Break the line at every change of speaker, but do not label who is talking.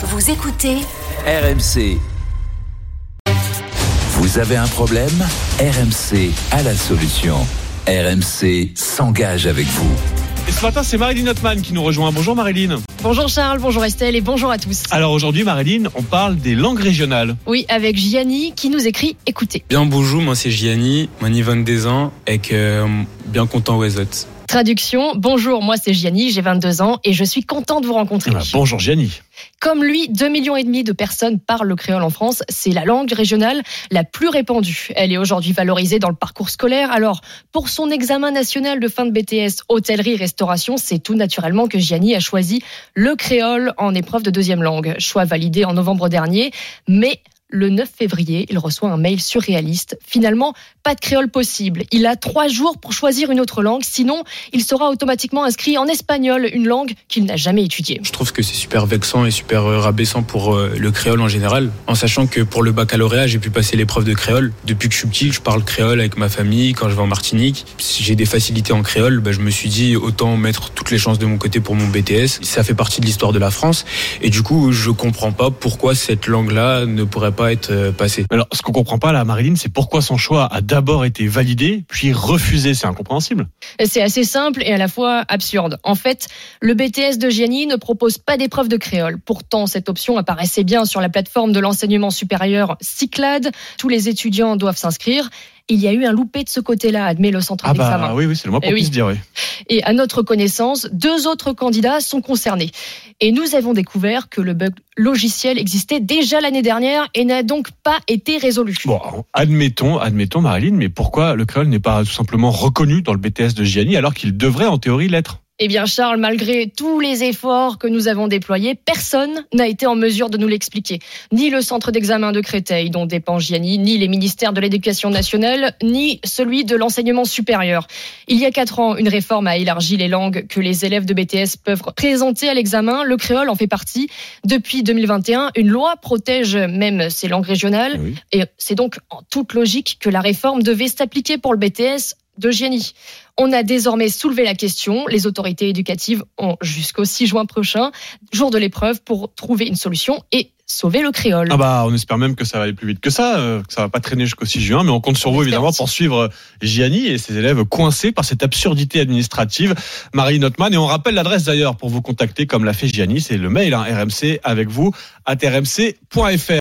Vous écoutez
RMC. Vous avez un problème? RMC a la solution. RMC s'engage avec vous.
Et ce matin, c'est Marilyn Notman qui nous rejoint. Bonjour Marilyn.
Bonjour Charles, bonjour Estelle et bonjour à tous.
Alors aujourd'hui, Marilyn, on parle des langues régionales.
Oui, avec Gianni qui nous écrit Écoutez.
Bien bonjour, moi c'est Gianni, mani 22 ans et que bien content Wezot.
Traduction Bonjour, moi c'est Gianni, j'ai 22 ans et je suis content de vous rencontrer.
Ah, bonjour Gianni.
Comme lui, 2 millions et demi de personnes parlent le créole en France. C'est la langue régionale la plus répandue. Elle est aujourd'hui valorisée dans le parcours scolaire. Alors, pour son examen national de fin de BTS hôtellerie-restauration, c'est tout naturellement que Gianni a choisi le créole en épreuve de deuxième langue. Choix validé en novembre dernier. Mais le 9 février, il reçoit un mail surréaliste. Finalement, pas de créole possible. Il a trois jours pour choisir une autre langue, sinon il sera automatiquement inscrit en espagnol, une langue qu'il n'a jamais étudiée.
Je trouve que c'est super vexant et super euh, rabaissant pour euh, le créole en général, en sachant que pour le baccalauréat, j'ai pu passer l'épreuve de créole. Depuis que je suis petit, je parle créole avec ma famille, quand je vais en Martinique. Si j'ai des facilités en créole, bah, je me suis dit autant mettre toutes les chances de mon côté pour mon BTS. Ça fait partie de l'histoire de la France. Et du coup, je comprends pas pourquoi cette langue-là ne pourrait pas être euh, passée.
Alors, ce qu'on comprend pas là, Marilyn, c'est pourquoi son choix a d'abord été validé, puis refusé. C'est incompréhensible.
C'est assez simple et à la fois absurde. En fait, le BTS de Gianni ne propose pas d'épreuve de créole. Pourtant, cette option apparaissait bien sur la plateforme de l'enseignement supérieur Cyclade. Tous les étudiants doivent s'inscrire. Il y a eu un loupé de ce côté-là, admet le centre
Ah
d'examen.
bah oui, oui, c'est le moins qu'on
Eh oui.
puisse dire. Oui.
Et à notre connaissance, deux autres candidats sont concernés. Et nous avons découvert que le bug logiciel existait déjà l'année dernière et n'a donc pas été résolu.
Bon, admettons, admettons Marilyn, mais pourquoi le créole n'est pas tout simplement reconnu dans le BTS de Gianni alors qu'il devrait en théorie l'être?
Eh bien, Charles, malgré tous les efforts que nous avons déployés, personne n'a été en mesure de nous l'expliquer. Ni le centre d'examen de Créteil, dont dépend Gianni, ni les ministères de l'Éducation nationale, ni celui de l'enseignement supérieur. Il y a quatre ans, une réforme a élargi les langues que les élèves de BTS peuvent présenter à l'examen. Le créole en fait partie. Depuis 2021, une loi protège même ces langues régionales.
Oui.
Et c'est donc en toute logique que la réforme devait s'appliquer pour le BTS de Gianni. On a désormais soulevé la question. Les autorités éducatives ont jusqu'au 6 juin prochain, jour de l'épreuve, pour trouver une solution et sauver le créole.
Ah bah, on espère même que ça va aller plus vite que ça, euh, que ça va pas traîner jusqu'au 6 juin, mais on compte sur vous évidemment pour suivre euh, Gianni et ses élèves coincés par cette absurdité administrative. Marie Notman, et on rappelle l'adresse d'ailleurs pour vous contacter comme l'a fait Gianni, c'est le mail hein, RMC avec vous, at rmc.fr.